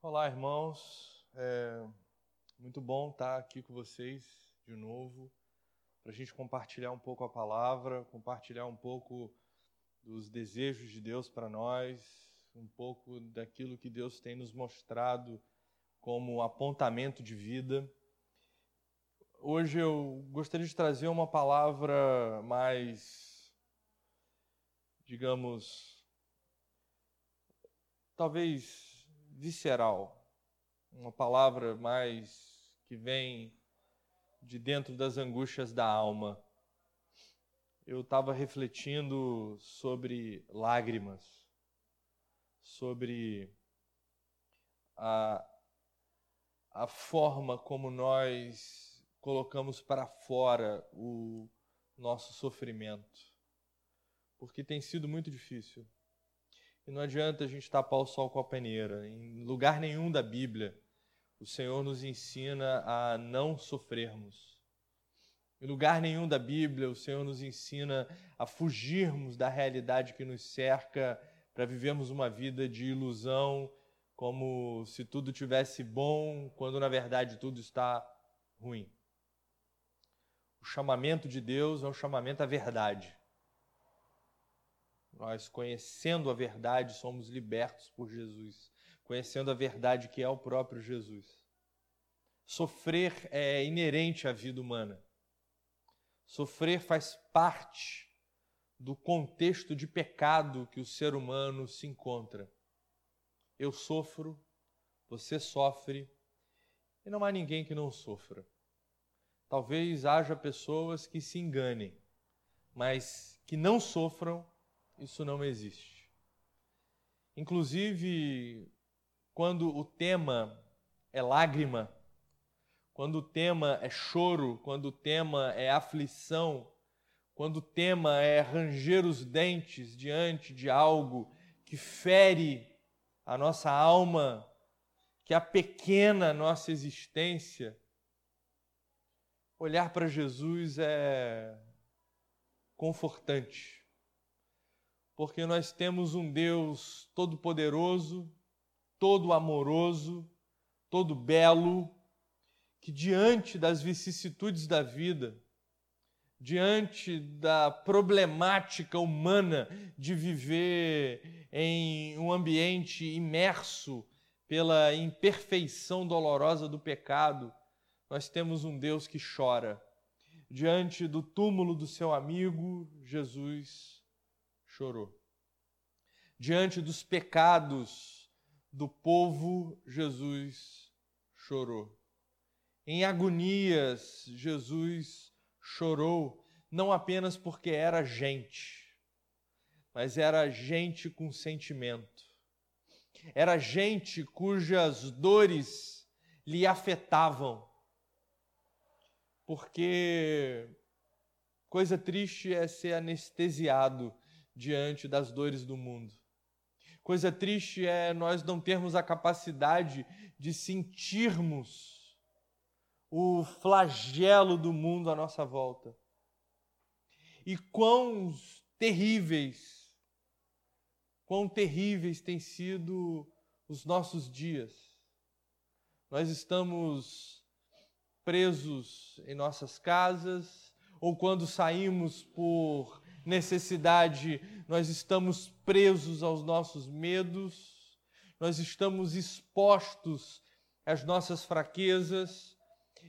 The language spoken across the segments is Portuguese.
Olá, irmãos. É muito bom estar aqui com vocês de novo para a gente compartilhar um pouco a palavra, compartilhar um pouco dos desejos de Deus para nós, um pouco daquilo que Deus tem nos mostrado como apontamento de vida. Hoje eu gostaria de trazer uma palavra mais, digamos, talvez visceral, uma palavra mais que vem de dentro das angústias da alma. Eu estava refletindo sobre lágrimas, sobre a, a forma como nós colocamos para fora o nosso sofrimento, porque tem sido muito difícil. E não adianta a gente tapar o sol com a peneira. Em lugar nenhum da Bíblia o Senhor nos ensina a não sofrermos. Em lugar nenhum da Bíblia, o Senhor nos ensina a fugirmos da realidade que nos cerca para vivermos uma vida de ilusão, como se tudo tivesse bom, quando na verdade tudo está ruim. O chamamento de Deus é um chamamento à verdade. Nós, conhecendo a verdade, somos libertos por Jesus conhecendo a verdade que é o próprio Jesus. Sofrer é inerente à vida humana. Sofrer faz parte do contexto de pecado que o ser humano se encontra. Eu sofro, você sofre, e não há ninguém que não sofra. Talvez haja pessoas que se enganem, mas que não sofram, isso não existe. Inclusive, quando o tema é lágrima, quando o tema é choro, quando o tema é aflição, quando o tema é ranger os dentes diante de algo que fere a nossa alma, que a nossa existência, olhar para Jesus é confortante, porque nós temos um Deus todo-poderoso, todo amoroso, todo belo, que diante das vicissitudes da vida, diante da problemática humana de viver em um ambiente imerso pela imperfeição dolorosa do pecado, nós temos um Deus que chora. Diante do túmulo do seu amigo, Jesus chorou. Diante dos pecados do povo, Jesus chorou. Em agonias, Jesus chorou, não apenas porque era gente, mas era gente com sentimento. Era gente cujas dores lhe afetavam. Porque coisa triste é ser anestesiado diante das dores do mundo. Coisa triste é nós não termos a capacidade de sentirmos o flagelo do mundo à nossa volta. E quão terríveis, quão terríveis têm sido os nossos dias. Nós estamos presos em nossas casas, ou quando saímos por necessidade, nós estamos presos aos nossos medos, nós estamos expostos às nossas fraquezas,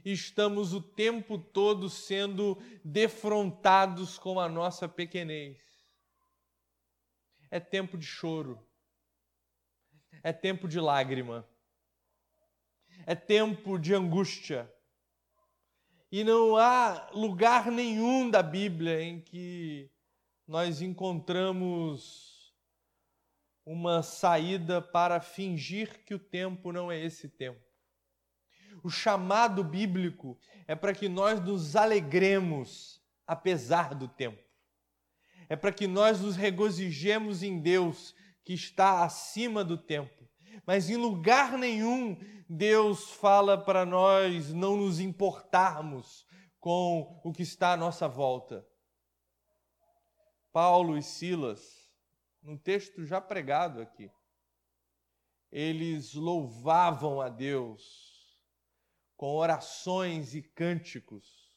estamos o tempo todo sendo defrontados com a nossa pequenez. É tempo de choro, é tempo de lágrima, é tempo de angústia. E não há lugar nenhum da Bíblia em que nós encontramos uma saída para fingir que o tempo não é esse tempo. O chamado bíblico é para que nós nos alegremos apesar do tempo. É para que nós nos regozijemos em Deus que está acima do tempo. Mas em lugar nenhum Deus fala para nós não nos importarmos com o que está à nossa volta. Paulo e Silas, num texto já pregado aqui, eles louvavam a Deus com orações e cânticos,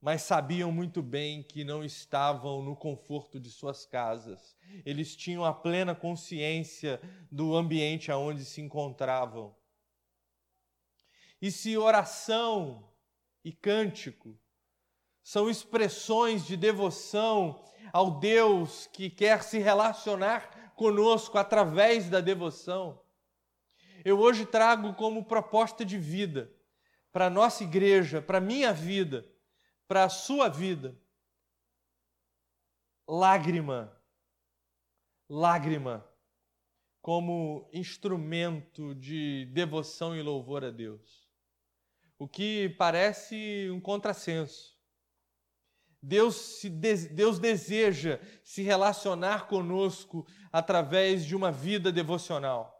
mas sabiam muito bem que não estavam no conforto de suas casas. Eles tinham a plena consciência do ambiente aonde se encontravam. E se oração e cântico são expressões de devoção ao Deus que quer se relacionar conosco através da devoção. Eu hoje trago como proposta de vida para a nossa igreja, para a minha vida, para a sua vida. Lágrima, lágrima, como instrumento de devoção e louvor a Deus. O que parece um contrassenso Deus, se, Deus deseja se relacionar conosco através de uma vida devocional.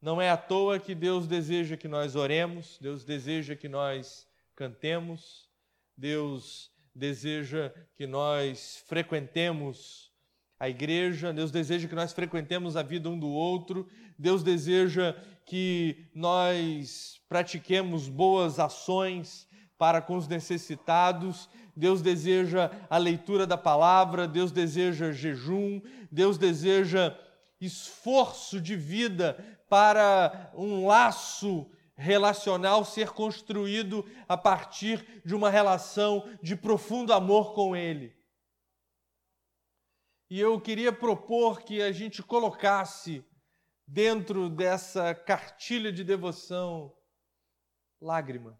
Não é à toa que Deus deseja que nós oremos, Deus deseja que nós cantemos, Deus deseja que nós frequentemos a igreja, Deus deseja que nós frequentemos a vida um do outro, Deus deseja que nós pratiquemos boas ações para com os necessitados, Deus deseja a leitura da palavra, Deus deseja jejum, Deus deseja esforço de vida para um laço relacional ser construído a partir de uma relação de profundo amor com Ele. E eu queria propor que a gente colocasse dentro dessa cartilha de devoção lágrima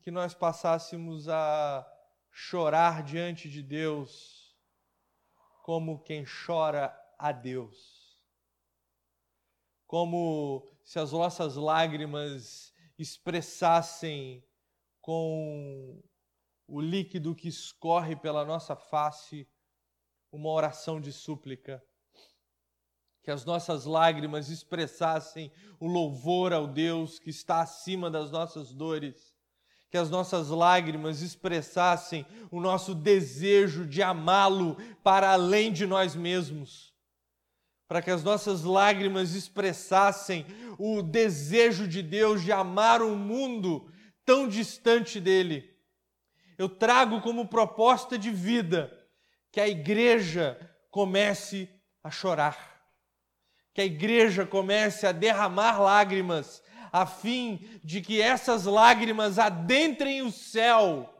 que nós passássemos a chorar diante de Deus como quem chora a Deus. Como se as nossas lágrimas expressassem com o líquido que escorre pela nossa face uma oração de súplica. Que as nossas lágrimas expressassem o louvor ao Deus que está acima das nossas dores que as nossas lágrimas expressassem o nosso desejo de amá-lo para além de nós mesmos, para que as nossas lágrimas expressassem o desejo de Deus de amar um mundo tão distante dele. Eu trago como proposta de vida que a igreja comece a chorar, que a igreja comece a derramar lágrimas a fim de que essas lágrimas adentrem o céu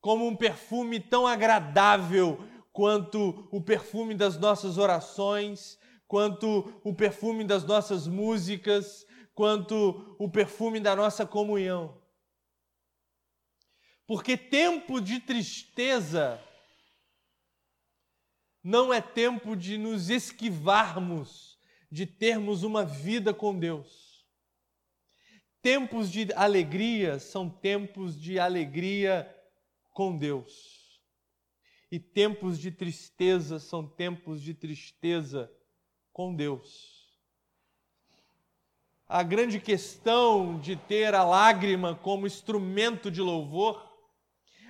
como um perfume tão agradável quanto o perfume das nossas orações, quanto o perfume das nossas músicas, quanto o perfume da nossa comunhão. Porque tempo de tristeza não é tempo de nos esquivarmos de termos uma vida com Deus. Tempos de alegria são tempos de alegria com Deus. E tempos de tristeza são tempos de tristeza com Deus. A grande questão de ter a lágrima como instrumento de louvor,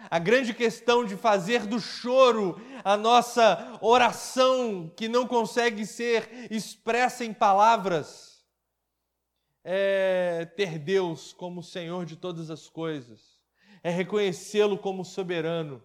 a grande questão de fazer do choro a nossa oração que não consegue ser expressa em palavras, é ter Deus como Senhor de todas as coisas, é reconhecê-lo como soberano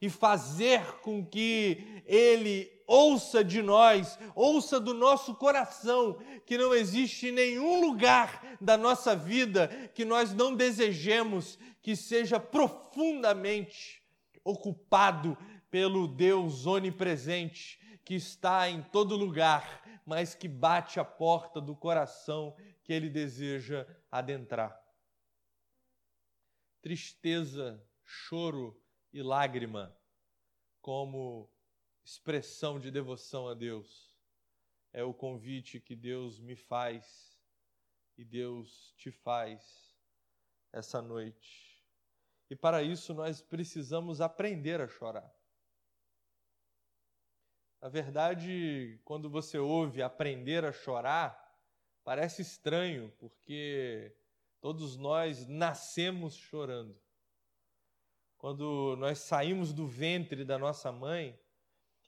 e fazer com que Ele ouça de nós, ouça do nosso coração, que não existe nenhum lugar da nossa vida que nós não desejemos que seja profundamente ocupado pelo Deus onipresente, que está em todo lugar, mas que bate a porta do coração que ele deseja adentrar. Tristeza, choro e lágrima como expressão de devoção a Deus é o convite que Deus me faz e Deus te faz essa noite. E para isso nós precisamos aprender a chorar. Na verdade, quando você ouve aprender a chorar, Parece estranho, porque todos nós nascemos chorando. Quando nós saímos do ventre da nossa mãe,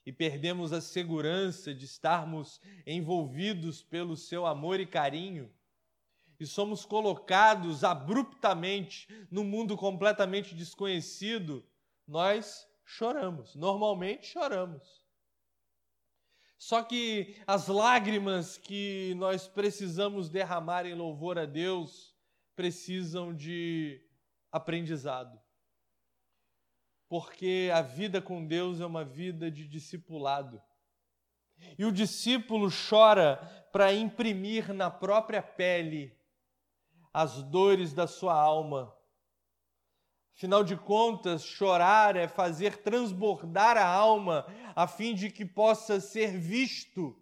e perdemos a segurança de estarmos envolvidos pelo seu amor e carinho, e somos colocados abruptamente num mundo completamente desconhecido, nós choramos. Normalmente choramos. Só que as lágrimas que nós precisamos derramar em louvor a Deus precisam de aprendizado. Porque a vida com Deus é uma vida de discipulado. E o discípulo chora para imprimir na própria pele as dores da sua alma. Afinal de contas, chorar é fazer transbordar a alma a fim de que possa ser visto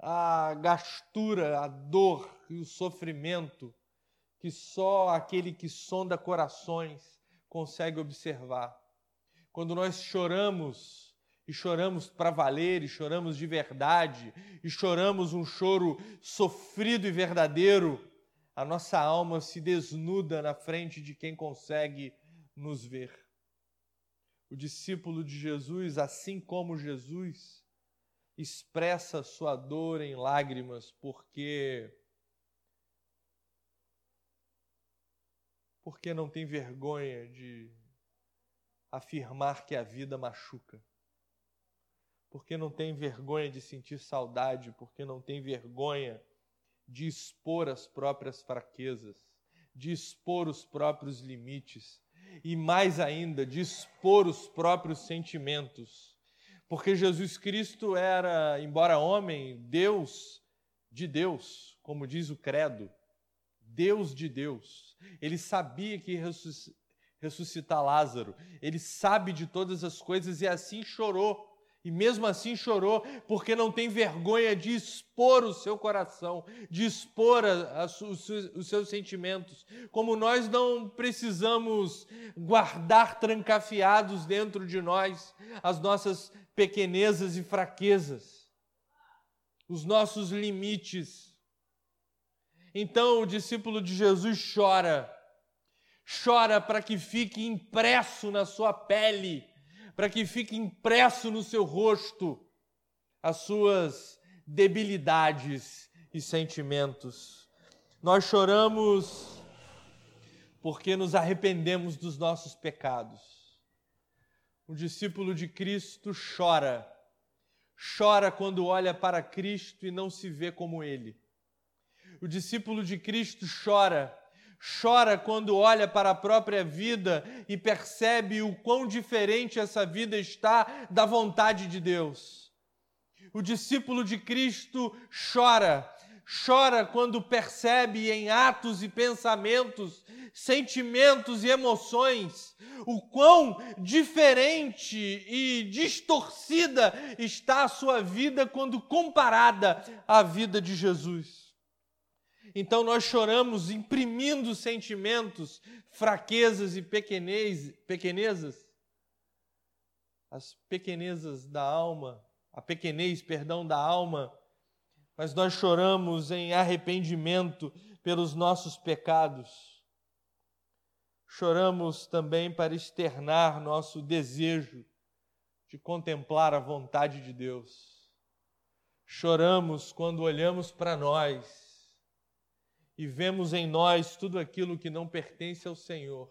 a gastura, a dor e o sofrimento que só aquele que sonda corações consegue observar. Quando nós choramos, e choramos para valer, e choramos de verdade, e choramos um choro sofrido e verdadeiro, a nossa alma se desnuda na frente de quem consegue nos ver. O discípulo de Jesus, assim como Jesus, expressa sua dor em lágrimas, porque porque não tem vergonha de afirmar que a vida machuca. Porque não tem vergonha de sentir saudade, porque não tem vergonha de expor as próprias fraquezas, de expor os próprios limites e mais ainda de expor os próprios sentimentos. Porque Jesus Cristo era, embora homem, Deus de Deus, como diz o credo, Deus de Deus. Ele sabia que ressuscitar Lázaro. Ele sabe de todas as coisas e assim chorou. E mesmo assim chorou, porque não tem vergonha de expor o seu coração, de expor a, a, os, os seus sentimentos. Como nós não precisamos guardar trancafiados dentro de nós as nossas pequenezas e fraquezas, os nossos limites então o discípulo de Jesus chora, chora para que fique impresso na sua pele, para que fique impresso no seu rosto as suas debilidades e sentimentos. Nós choramos porque nos arrependemos dos nossos pecados. O discípulo de Cristo chora, chora quando olha para Cristo e não se vê como Ele o discípulo de Cristo chora. Chora quando olha para a própria vida e percebe o quão diferente essa vida está da vontade de Deus. O discípulo de Cristo chora, chora quando percebe em atos e pensamentos, sentimentos e emoções o quão diferente e distorcida está a sua vida quando comparada à vida de Jesus. Então nós choramos imprimindo sentimentos, fraquezas e pequenez, pequenezas, as pequenezas da alma, a pequenez, perdão, da alma, mas nós choramos em arrependimento pelos nossos pecados. Choramos também para externar nosso desejo de contemplar a vontade de Deus. Choramos quando olhamos para nós e vemos em nós tudo aquilo que não pertence ao Senhor.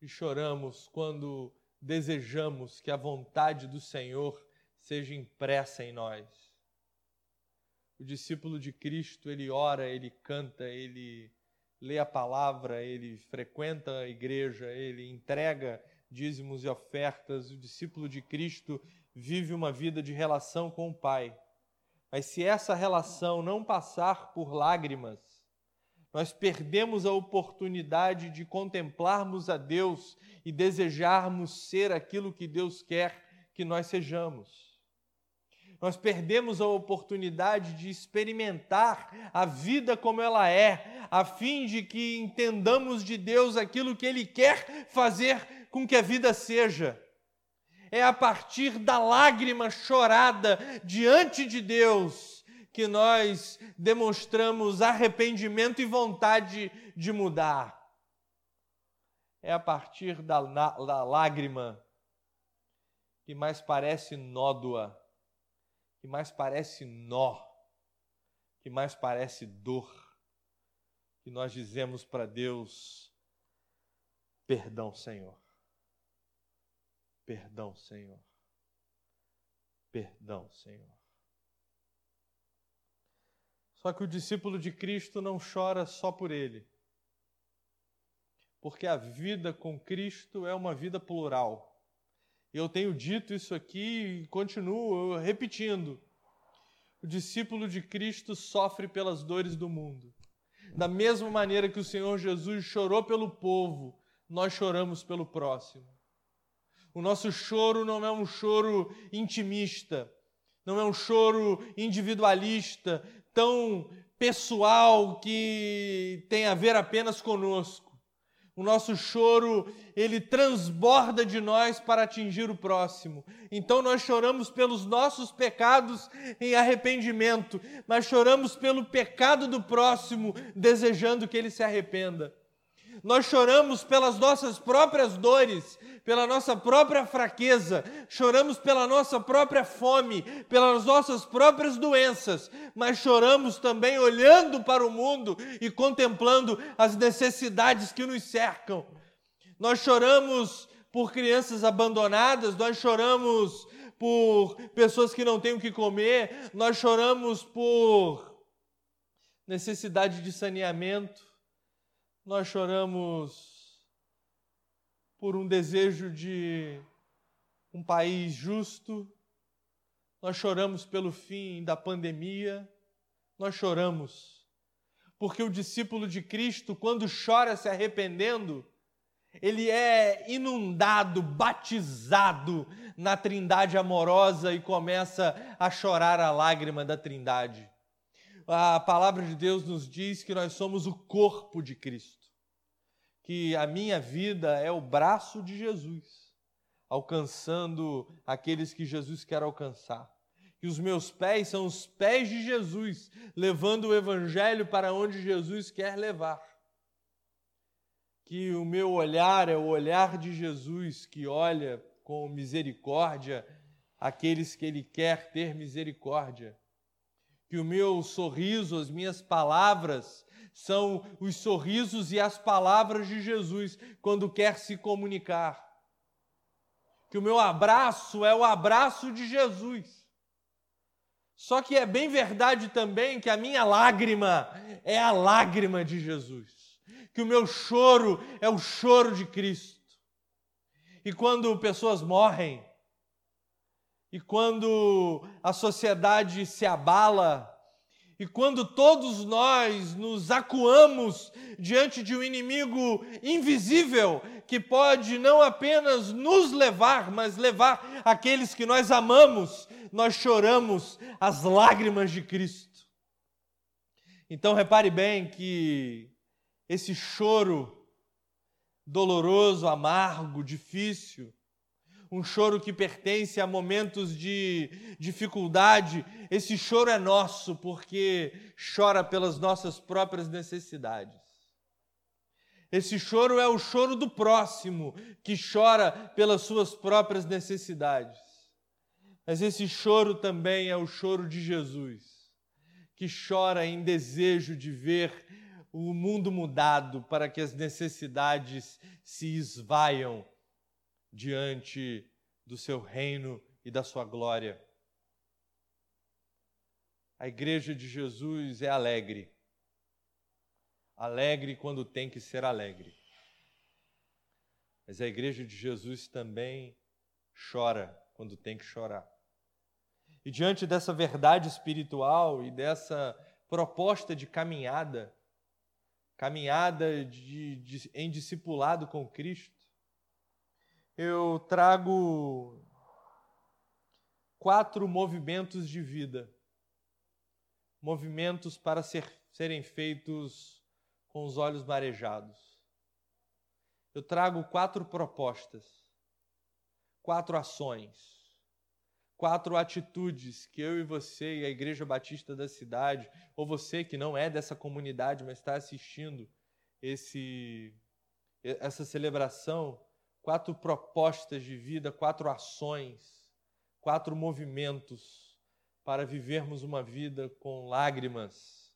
E choramos quando desejamos que a vontade do Senhor seja impressa em nós. O discípulo de Cristo, ele ora, ele canta, ele lê a palavra, ele frequenta a igreja, ele entrega dízimos e ofertas. O discípulo de Cristo vive uma vida de relação com o Pai. Mas se essa relação não passar por lágrimas, nós perdemos a oportunidade de contemplarmos a Deus e desejarmos ser aquilo que Deus quer que nós sejamos. Nós perdemos a oportunidade de experimentar a vida como ela é, a fim de que entendamos de Deus aquilo que Ele quer fazer com que a vida seja é a partir da lágrima chorada diante de Deus que nós demonstramos arrependimento e vontade de mudar. É a partir da, da lágrima que mais parece nódoa, que mais parece nó, que mais parece dor, que nós dizemos para Deus: perdão, Senhor. Perdão, Senhor. Perdão, Senhor. Só que o discípulo de Cristo não chora só por ele. Porque a vida com Cristo é uma vida plural. Eu tenho dito isso aqui e continuo repetindo. O discípulo de Cristo sofre pelas dores do mundo. Da mesma maneira que o Senhor Jesus chorou pelo povo, nós choramos pelo próximo. O nosso choro não é um choro intimista, não é um choro individualista, tão pessoal que tem a ver apenas conosco. O nosso choro, ele transborda de nós para atingir o próximo. Então nós choramos pelos nossos pecados em arrependimento, mas choramos pelo pecado do próximo, desejando que ele se arrependa. Nós choramos pelas nossas próprias dores, pela nossa própria fraqueza, choramos pela nossa própria fome, pelas nossas próprias doenças, mas choramos também olhando para o mundo e contemplando as necessidades que nos cercam. Nós choramos por crianças abandonadas, nós choramos por pessoas que não têm o que comer, nós choramos por necessidade de saneamento, nós choramos por um desejo de um país justo, nós choramos pelo fim da pandemia, nós choramos porque o discípulo de Cristo, quando chora se arrependendo, ele é inundado, batizado na Trindade amorosa e começa a chorar a lágrima da Trindade. A palavra de Deus nos diz que nós somos o corpo de Cristo, que a minha vida é o braço de Jesus, alcançando aqueles que Jesus quer alcançar. Que os meus pés são os pés de Jesus, levando o Evangelho para onde Jesus quer levar. Que o meu olhar é o olhar de Jesus, que olha com misericórdia aqueles que Ele quer ter misericórdia que o meu sorriso, as minhas palavras, são os sorrisos e as palavras de Jesus quando quer se comunicar. Que o meu abraço é o abraço de Jesus. Só que é bem verdade também que a minha lágrima é a lágrima de Jesus. Que o meu choro é o choro de Cristo. E quando pessoas morrem, e quando a sociedade se abala, e quando todos nós nos acuamos diante de um inimigo invisível que pode não apenas nos levar, mas levar aqueles que nós amamos, nós choramos as lágrimas de Cristo. Então repare bem que esse choro doloroso, amargo, difícil, um choro que pertence a momentos de dificuldade. Esse choro é nosso porque chora pelas nossas próprias necessidades. Esse choro é o choro do próximo, que chora pelas suas próprias necessidades. Mas esse choro também é o choro de Jesus, que chora em desejo de ver o mundo mudado para que as necessidades se esvaiam diante do seu reino e da sua glória. A igreja de Jesus é alegre. Alegre quando tem que ser alegre. Mas a igreja de Jesus também chora quando tem que chorar. E diante dessa verdade espiritual e dessa proposta de caminhada, caminhada de, de, em discipulado com Cristo, eu trago quatro movimentos de vida. Movimentos para ser, serem feitos com os olhos marejados. Eu trago quatro propostas, quatro ações, quatro atitudes que eu e você e a Igreja Batista da cidade, ou você que não é dessa comunidade, mas está assistindo esse, essa celebração, quatro propostas de vida, quatro ações quatro movimentos para vivermos uma vida com lágrimas,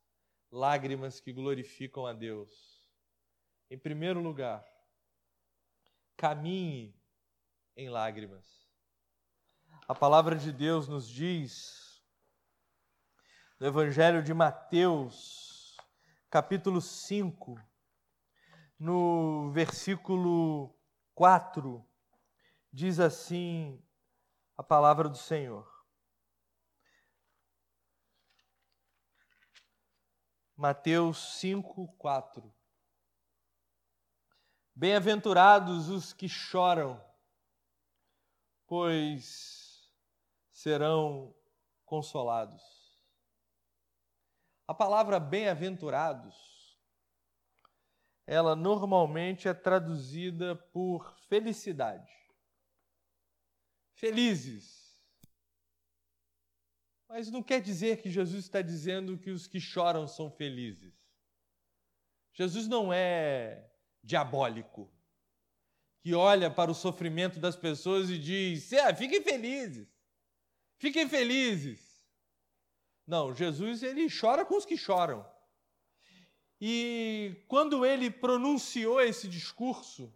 lágrimas que glorificam a Deus. Em primeiro lugar, caminhe em lágrimas. A palavra de Deus nos diz, no Evangelho de Mateus, capítulo 5, no versículo 4, diz assim a palavra do Senhor. Mateus 5, 4. Bem-aventurados os que choram, pois serão consolados. A palavra bem-aventurados, ela normalmente é traduzida por felicidade. Felizes. Mas não quer dizer que Jesus está dizendo que os que choram são felizes. Jesus não é diabólico, que olha para o sofrimento das pessoas e diz: ah, fiquem felizes, fiquem felizes. Não, Jesus ele chora com os que choram. E quando ele pronunciou esse discurso,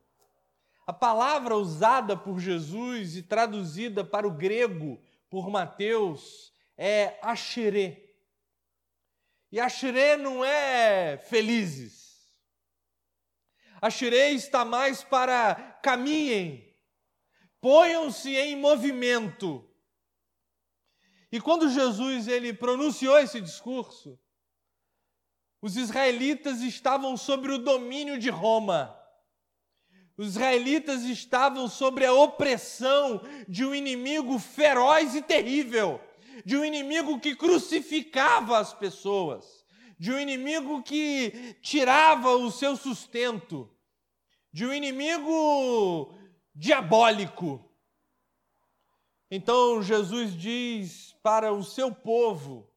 a palavra usada por Jesus e traduzida para o grego por Mateus é axerê. E axerê não é felizes. Axirei está mais para caminhem, ponham-se em movimento. E quando Jesus ele pronunciou esse discurso, os israelitas estavam sobre o domínio de Roma. Os israelitas estavam sobre a opressão de um inimigo feroz e terrível, de um inimigo que crucificava as pessoas de um inimigo que tirava o seu sustento, de um inimigo diabólico. Então Jesus diz para o seu povo,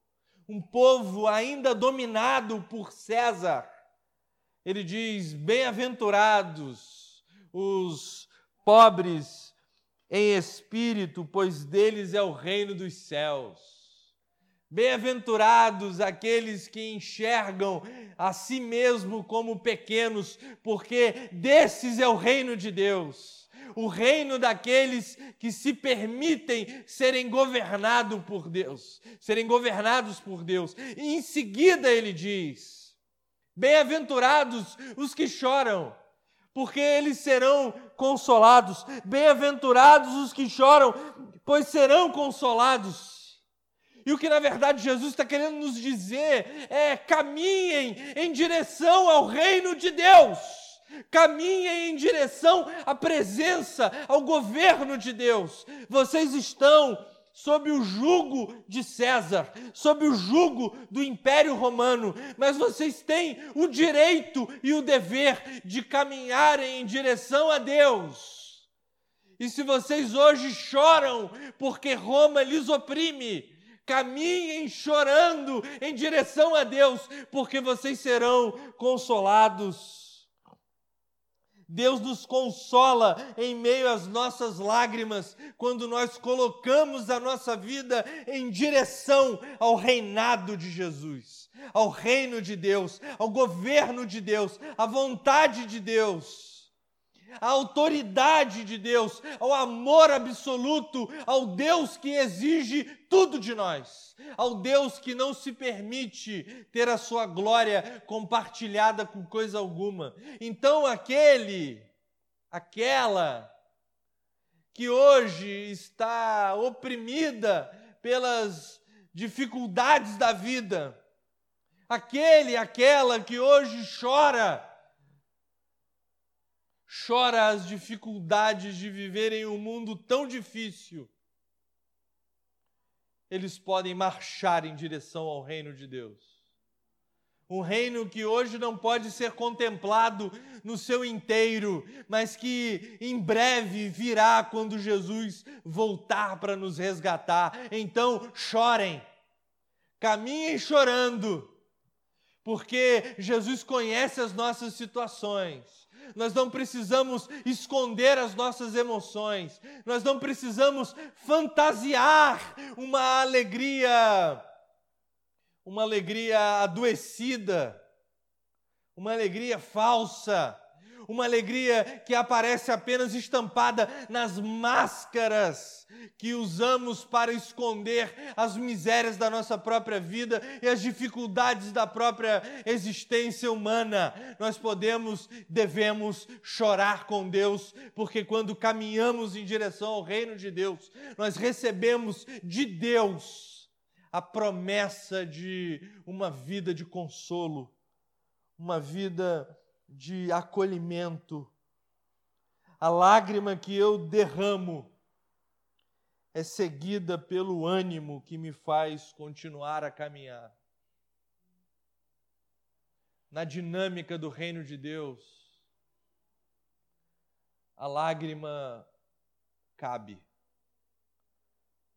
um povo ainda dominado por César, ele diz: Bem-aventurados os pobres em espírito, pois deles é o reino dos céus. Bem-aventurados aqueles que enxergam a si mesmo como pequenos, porque desses é o reino de Deus. O reino daqueles que se permitem serem governados por Deus, serem governados por Deus. E em seguida ele diz: Bem-aventurados os que choram, porque eles serão consolados. Bem-aventurados os que choram, pois serão consolados. E o que na verdade Jesus está querendo nos dizer é: caminhem em direção ao reino de Deus, caminhem em direção à presença, ao governo de Deus. Vocês estão sob o jugo de César, sob o jugo do Império Romano, mas vocês têm o direito e o dever de caminharem em direção a Deus. E se vocês hoje choram porque Roma lhes oprime, caminhem chorando em direção a Deus, porque vocês serão consolados. Deus nos consola em meio às nossas lágrimas, quando nós colocamos a nossa vida em direção ao reinado de Jesus, ao reino de Deus, ao governo de Deus, à vontade de Deus à autoridade de Deus, ao amor absoluto, ao Deus que exige tudo de nós, ao Deus que não se permite ter a sua glória compartilhada com coisa alguma. Então, aquele, aquela que hoje está oprimida pelas dificuldades da vida, aquele, aquela que hoje chora chora as dificuldades de viver em um mundo tão difícil, eles podem marchar em direção ao reino de Deus. Um reino que hoje não pode ser contemplado no seu inteiro, mas que em breve virá quando Jesus voltar para nos resgatar. Então, chorem, caminhem chorando, porque Jesus conhece as nossas situações nós não precisamos esconder as nossas emoções, nós não precisamos fantasiar uma alegria, uma alegria adoecida, uma alegria falsa uma alegria que aparece apenas estampada nas máscaras que usamos para esconder as misérias da nossa própria vida e as dificuldades da própria existência humana. Nós podemos, devemos chorar com Deus, porque quando caminhamos em direção ao reino de Deus, nós recebemos de Deus a promessa de uma vida de consolo, uma vida de acolhimento. A lágrima que eu derramo é seguida pelo ânimo que me faz continuar a caminhar. Na dinâmica do reino de Deus, a lágrima cabe.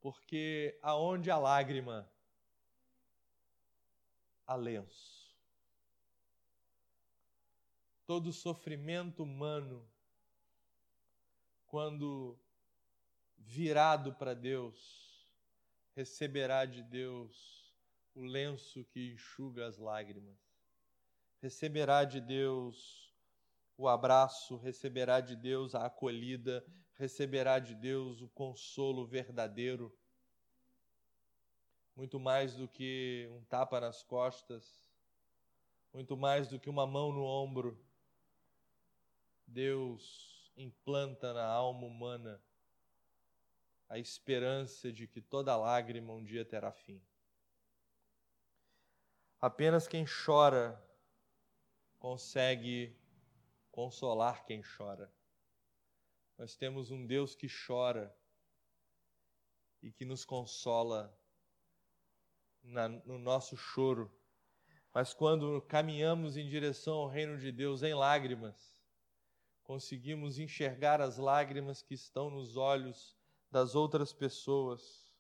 Porque aonde a lágrima, há lenço todo sofrimento humano, quando virado para Deus, receberá de Deus o lenço que enxuga as lágrimas, receberá de Deus o abraço, receberá de Deus a acolhida, receberá de Deus o consolo verdadeiro. Muito mais do que um tapa nas costas, muito mais do que uma mão no ombro, Deus implanta na alma humana a esperança de que toda lágrima um dia terá fim. Apenas quem chora consegue consolar quem chora. Nós temos um Deus que chora e que nos consola na, no nosso choro. Mas quando caminhamos em direção ao reino de Deus em lágrimas, conseguimos enxergar as lágrimas que estão nos olhos das outras pessoas.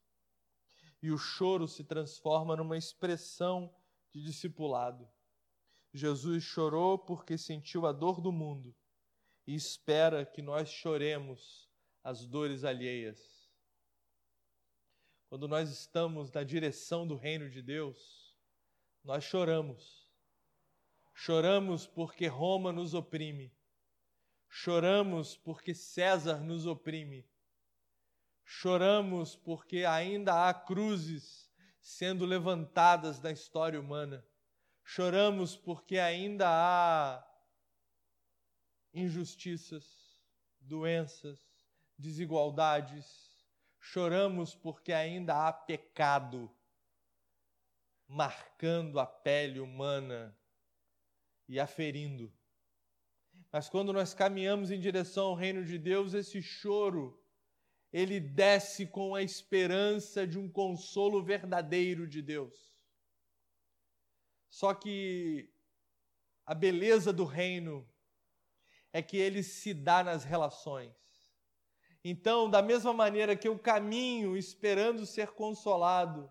E o choro se transforma numa expressão de discipulado. Jesus chorou porque sentiu a dor do mundo e espera que nós choremos as dores alheias. Quando nós estamos na direção do reino de Deus, nós choramos. Choramos porque Roma nos oprime Choramos porque César nos oprime. Choramos porque ainda há cruzes sendo levantadas na história humana. Choramos porque ainda há injustiças, doenças, desigualdades. Choramos porque ainda há pecado marcando a pele humana e aferindo. Mas quando nós caminhamos em direção ao reino de Deus, esse choro, ele desce com a esperança de um consolo verdadeiro de Deus. Só que a beleza do reino é que ele se dá nas relações. Então, da mesma maneira que eu caminho esperando ser consolado,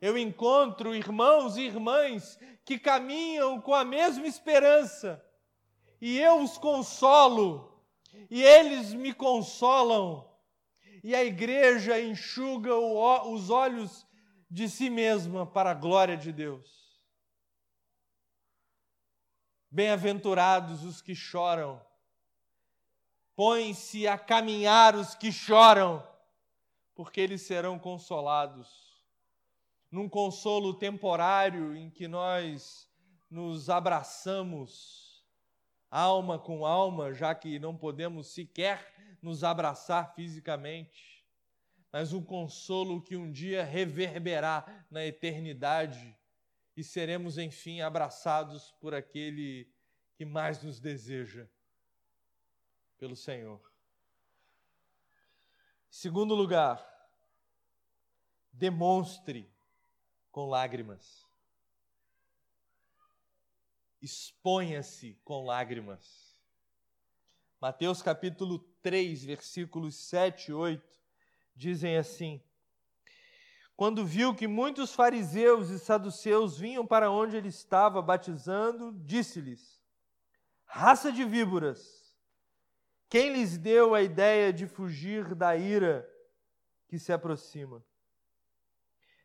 eu encontro irmãos e irmãs que caminham com a mesma esperança e eu os consolo, e eles me consolam, e a igreja enxuga os olhos de si mesma para a glória de Deus. Bem-aventurados os que choram, põem-se a caminhar os que choram, porque eles serão consolados. Num consolo temporário em que nós nos abraçamos, alma com alma, já que não podemos sequer nos abraçar fisicamente, mas um consolo que um dia reverberará na eternidade e seremos, enfim, abraçados por aquele que mais nos deseja, pelo Senhor. Segundo lugar, demonstre com lágrimas exponha-se com lágrimas. Mateus capítulo 3, versículos 7 e 8 dizem assim: Quando viu que muitos fariseus e saduceus vinham para onde ele estava batizando, disse-lhes: Raça de víboras, quem lhes deu a ideia de fugir da ira que se aproxima?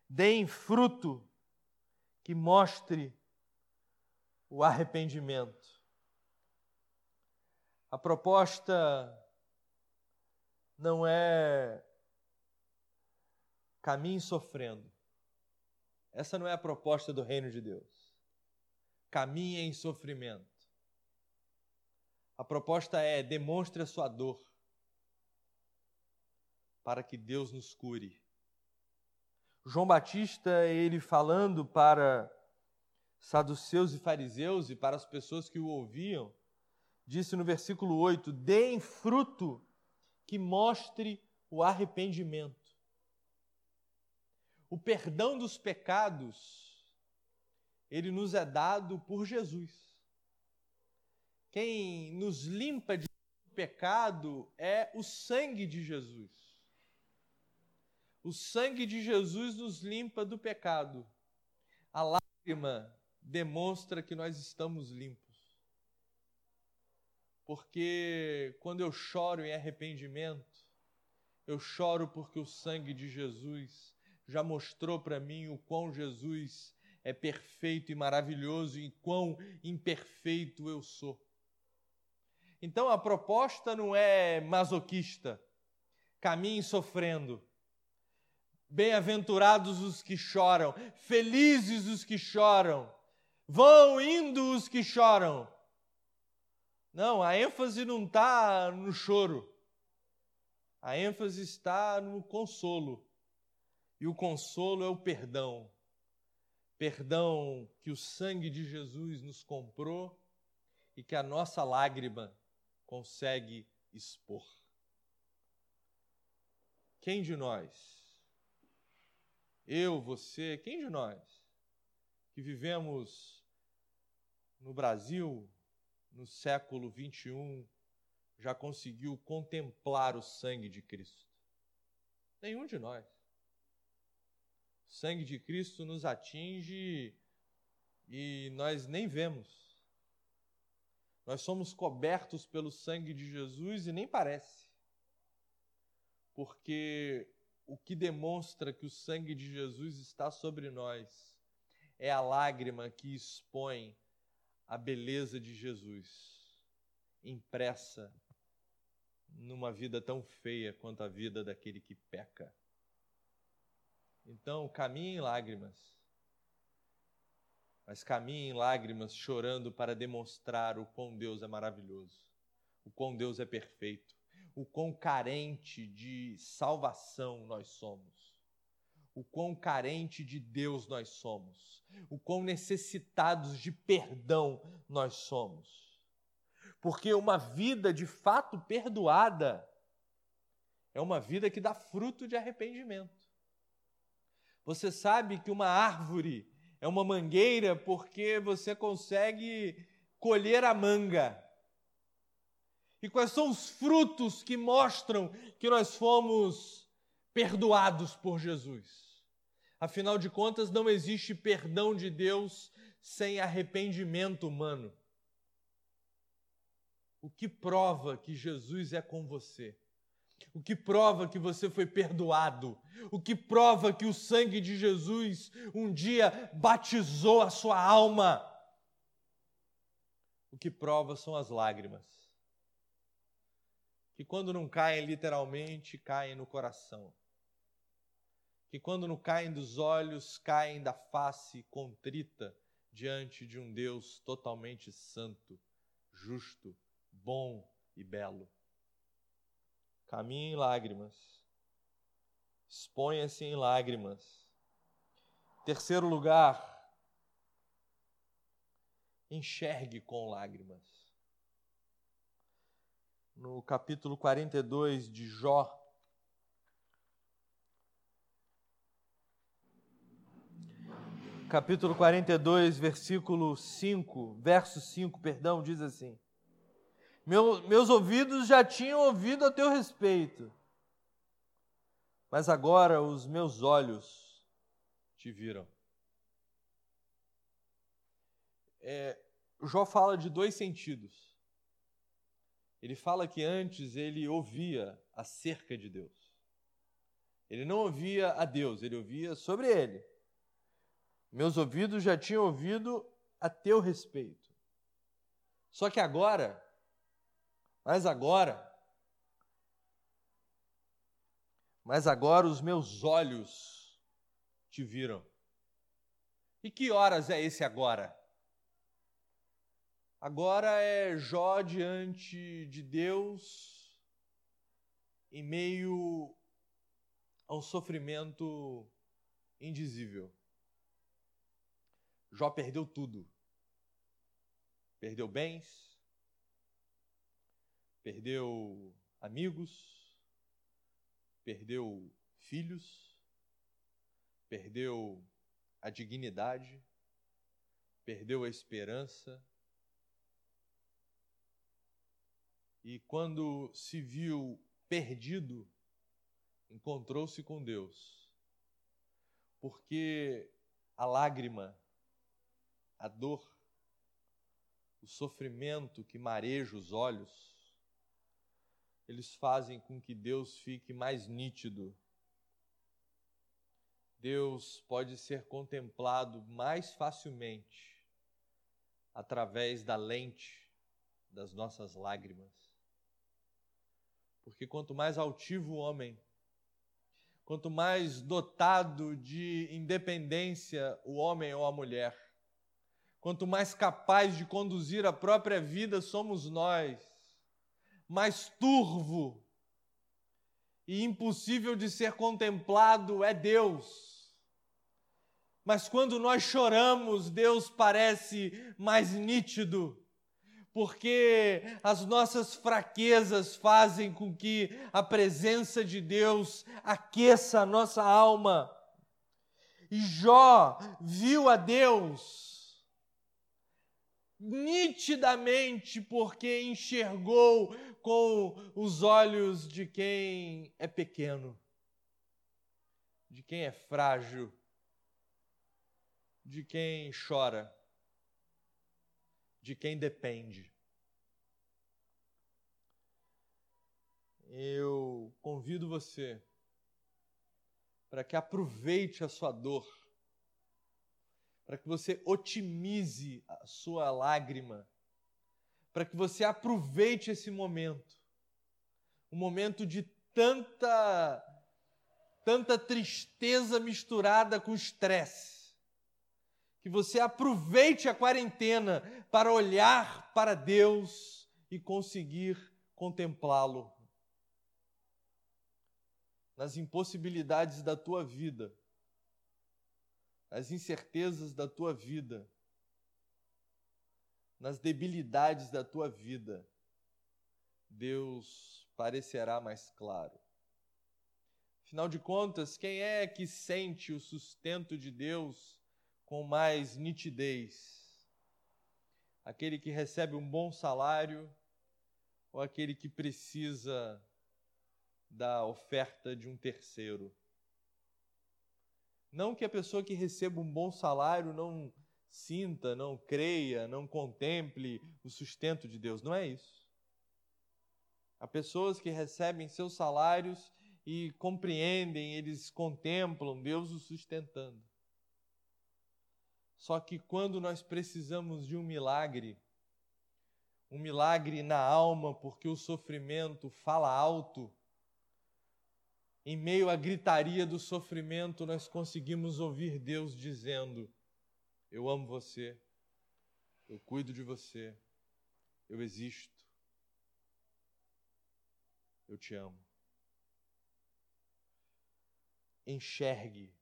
Deem fruto que mostre o arrependimento. A proposta não é caminhe sofrendo. Essa não é a proposta do reino de Deus. Caminhe em sofrimento. A proposta é demonstre a sua dor para que Deus nos cure. João Batista, ele falando para saduceus e fariseus e para as pessoas que o ouviam, disse no versículo 8: Deem fruto que mostre o arrependimento. O perdão dos pecados, ele nos é dado por Jesus. Quem nos limpa de pecado é o sangue de Jesus. O sangue de Jesus nos limpa do pecado. A lágrima demonstra que nós estamos limpos. Porque quando eu choro em arrependimento, eu choro porque o sangue de Jesus já mostrou para mim o quão Jesus é perfeito e maravilhoso e quão imperfeito eu sou. Então a proposta não é masoquista, caminhe sofrendo. Bem-aventurados os que choram, felizes os que choram, vão indo os que choram. Não, a ênfase não está no choro, a ênfase está no consolo. E o consolo é o perdão. Perdão que o sangue de Jesus nos comprou e que a nossa lágrima consegue expor. Quem de nós, eu, você, quem de nós, que vivemos no Brasil no século 21, já conseguiu contemplar o sangue de Cristo? Nenhum de nós. O sangue de Cristo nos atinge e nós nem vemos. Nós somos cobertos pelo sangue de Jesus e nem parece. Porque o que demonstra que o sangue de Jesus está sobre nós é a lágrima que expõe a beleza de Jesus, impressa numa vida tão feia quanto a vida daquele que peca. Então, caminhe em lágrimas. Mas caminhe em lágrimas, chorando para demonstrar o quão Deus é maravilhoso, o quão Deus é perfeito, o quão carente de salvação nós somos, o quão carente de Deus nós somos, o quão necessitados de perdão nós somos. Porque uma vida de fato perdoada é uma vida que dá fruto de arrependimento. Você sabe que uma árvore é uma mangueira porque você consegue colher a manga. E quais são os frutos que mostram que nós fomos perdoados por Jesus? Afinal de contas, não existe perdão de Deus sem arrependimento humano. O que prova que Jesus é com você? o que prova que você foi perdoado, o que prova que o sangue de Jesus um dia batizou a sua alma. O que prova são as lágrimas, que quando não caem literalmente, caem no coração, que quando não caem dos olhos, caem da face contrita diante de um Deus totalmente santo, justo, bom e belo caminhe em lágrimas, exponha-se em lágrimas. Terceiro lugar, enxergue com lágrimas. No capítulo 42 de Jó, capítulo 42, versículo 5, verso 5, perdão, diz assim: meu, meus ouvidos já tinham ouvido a teu respeito, mas agora os meus olhos te viram. É, Jó fala de dois sentidos. ele fala que antes ele ouvia acerca de Deus. Ele não ouvia a Deus, ele ouvia sobre ele. Meus ouvidos já tinham ouvido a teu respeito. Só que agora, mas agora, mas agora os meus olhos te viram. E que horas é esse agora? Agora é Jó diante de Deus, em meio a um sofrimento indizível. Jó perdeu tudo. Perdeu bens, perdeu amigos, perdeu filhos, perdeu a dignidade, perdeu a esperança. E quando se viu perdido, encontrou-se com Deus. Porque a lágrima, a dor, o sofrimento que mareja os olhos, eles fazem com que Deus fique mais nítido Deus pode ser contemplado mais facilmente através da lente das nossas lágrimas. Porque quanto mais altivo o homem, quanto mais dotado de independência o homem ou a mulher, quanto mais capaz de conduzir a própria vida somos nós, mais turvo e impossível de ser contemplado é Deus mas quando nós choramos, Deus parece mais nítido, porque as nossas fraquezas fazem com que a presença de Deus aqueça a nossa alma. E Jó viu a Deus nitidamente, porque enxergou com os olhos de quem é pequeno, de quem é frágil de quem chora, de quem depende. Eu convido você para que aproveite a sua dor, para que você otimize a sua lágrima, para que você aproveite esse momento, um momento de tanta tanta tristeza misturada com estresse. Que você aproveite a quarentena para olhar para Deus e conseguir contemplá-lo. Nas impossibilidades da tua vida, nas incertezas da tua vida, nas debilidades da tua vida, Deus parecerá mais claro. Afinal de contas, quem é que sente o sustento de Deus com mais nitidez? Aquele que recebe um bom salário ou aquele que precisa da oferta de um terceiro? Não que a pessoa que receba um bom salário não sinta, não creia, não contemple o sustento de Deus, não é isso. Há pessoas que recebem seus salários e compreendem, eles contemplam Deus o sustentando. Só que quando nós precisamos de um milagre, um milagre na alma, porque o sofrimento fala alto, em meio à gritaria do sofrimento, nós conseguimos ouvir Deus dizendo: Eu amo você, eu cuido de você, eu existo, eu te amo. Enxergue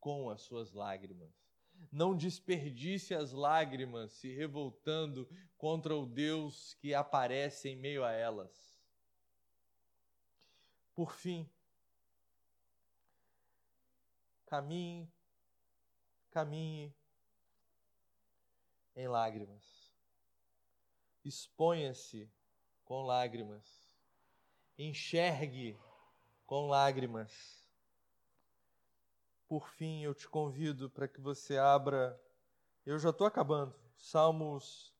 com as suas lágrimas não desperdice as lágrimas se revoltando contra o Deus que aparece em meio a elas. Por fim, caminhe, caminhe em lágrimas. Exponha-se com lágrimas. Enxergue com lágrimas por fim, eu te convido para que você abra, eu já estou acabando, Salmos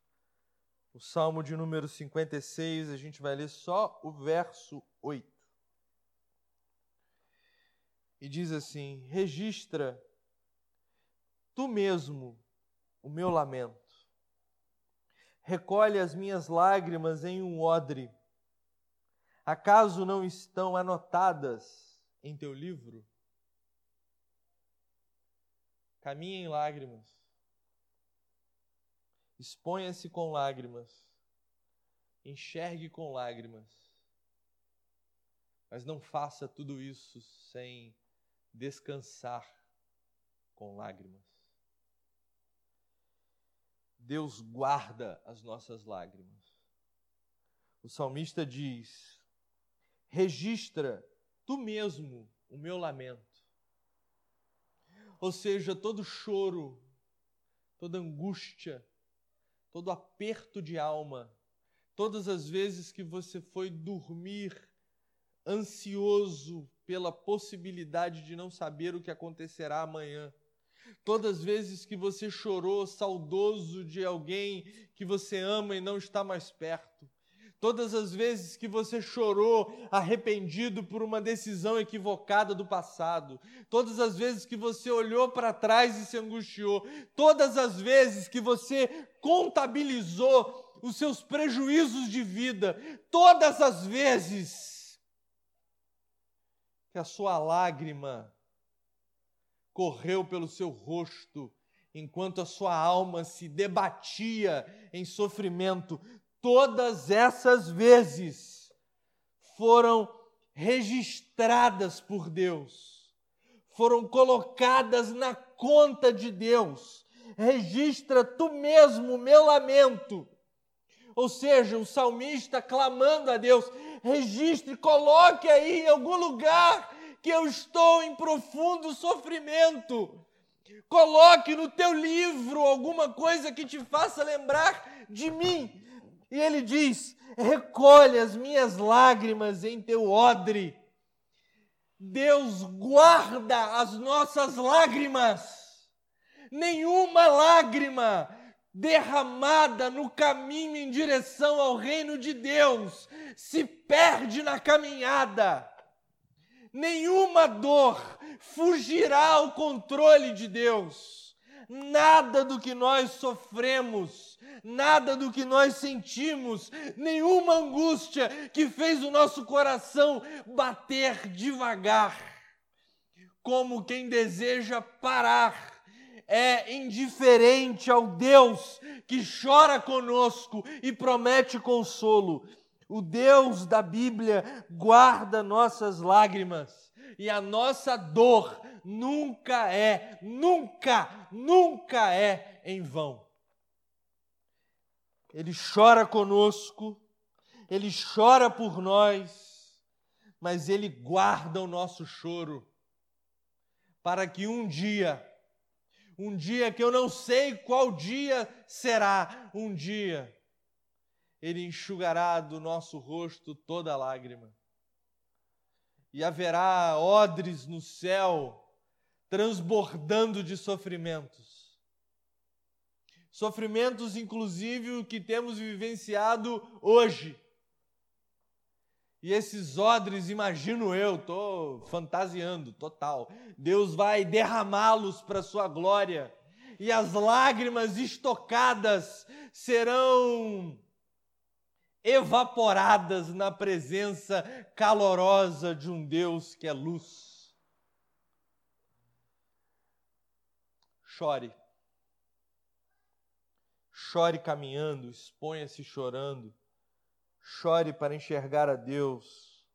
o Salmo de número 56, a gente vai ler só o verso 8. E diz assim: Registra tu mesmo o meu lamento, recolhe as minhas lágrimas em um odre. Acaso não estão anotadas em teu livro? Caminhe em lágrimas Exponha-se com lágrimas. Enxergue com lágrimas. Mas não faça tudo isso sem descansar com lágrimas. Deus guarda as nossas lágrimas. O salmista diz: registra tu mesmo o meu lamento. Ou seja, todo choro, toda angústia, todo aperto de alma, todas as vezes que você foi dormir ansioso pela possibilidade de não saber o que acontecerá amanhã. Todas as vezes que você chorou saudoso de alguém que você ama e não está mais perto. Todas as vezes que você chorou arrependido por uma decisão equivocada do passado, todas as vezes que você olhou para trás e se angustiou, todas as vezes que você contabilizou os seus prejuízos de vida, todas as vezes que a sua lágrima correu pelo seu rosto enquanto a sua alma se debatia em sofrimento, todas essas vezes foram registradas por Deus, foram colocadas na conta de Deus. Registra tu mesmo o meu lamento. Ou seja, o salmista clamando a Deus: registre, coloque aí em algum lugar que eu estou em profundo sofrimento. Coloque no teu livro alguma coisa que te faça lembrar de mim, e ele diz: recolhe as minhas lágrimas em teu odre. Deus guarda as nossas lágrimas. Nenhuma lágrima derramada no caminho em direção ao reino de Deus se perde na caminhada. Nenhuma dor fugirá ao controle de Deus. Nada do que nós sofremos nada do que nós sentimos, nenhuma angústia que fez o nosso coração bater devagar, como quem deseja parar, é indiferente ao Deus que chora conosco e promete consolo. O Deus da Bíblia guarda nossas lágrimas e a nossa dor nunca é, nunca, nunca é em vão. Ele chora conosco, ele chora por nós, mas ele guarda o nosso choro para que um dia, um dia que eu não sei qual dia será, um dia, ele enxugará do nosso rosto toda lágrima. E haverá odres no céu transbordando de sofrimentos sofrimentos, inclusive, o que temos vivenciado hoje. E esses odres, imagino eu, estou fantasiando total. Deus vai derramá-los para sua glória. E as lágrimas estocadas serão evaporadas na presença calorosa de um Deus que é luz. Chore Chore caminhando, exponha-se chorando. Chore para enxergar a Deus.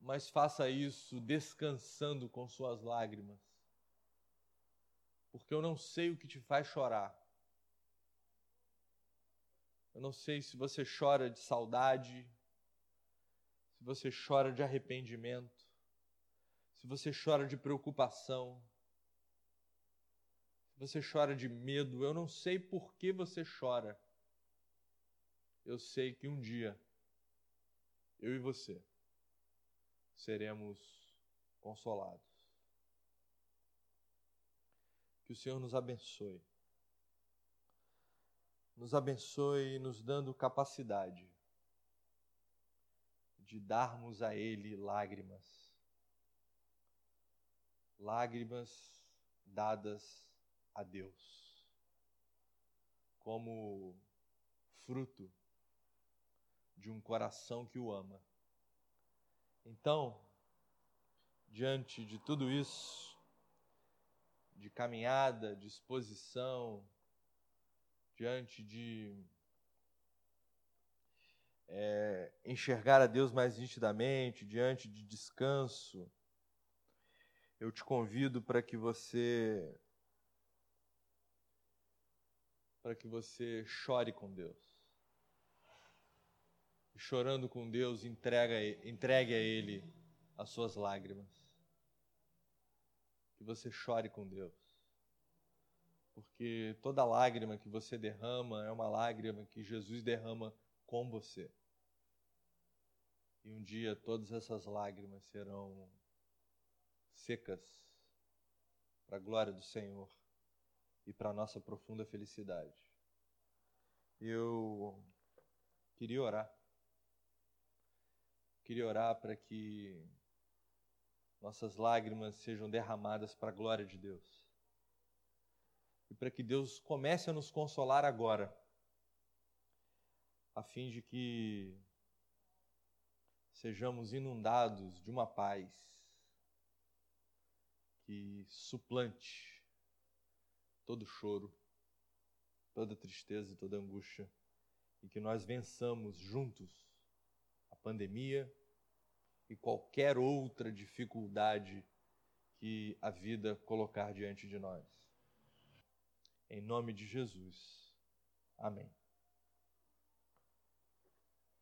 Mas faça isso descansando com suas lágrimas. Porque eu não sei o que te faz chorar. Eu não sei se você chora de saudade, se você chora de arrependimento, se você chora de preocupação, você chora de medo, eu não sei por que você chora. Eu sei que um dia, eu e você, seremos consolados. Que o Senhor nos abençoe. nos abençoe, nos dando capacidade de darmos a Ele lágrimas. Lágrimas dadas a Deus, como fruto de um coração que o ama. Então, diante de tudo isso, de caminhada, de exposição, diante de é, enxergar a Deus mais nitidamente, diante de descanso, eu te convido para que você para que você chore com Deus. Chorando com Deus, entrega, entregue a Ele as suas lágrimas. Que você chore com Deus. Porque toda lágrima que você derrama é uma lágrima que Jesus derrama com você. E um dia todas essas lágrimas serão secas para a glória do Senhor e para a nossa profunda felicidade. Eu queria orar. Queria orar para que nossas lágrimas sejam derramadas para a glória de Deus. E para que Deus comece a nos consolar agora, a fim de que sejamos inundados de uma paz que suplante todo choro, toda tristeza e toda angústia, e que nós vençamos juntos a pandemia e qualquer outra dificuldade que a vida colocar diante de nós. Em nome de Jesus. Amém.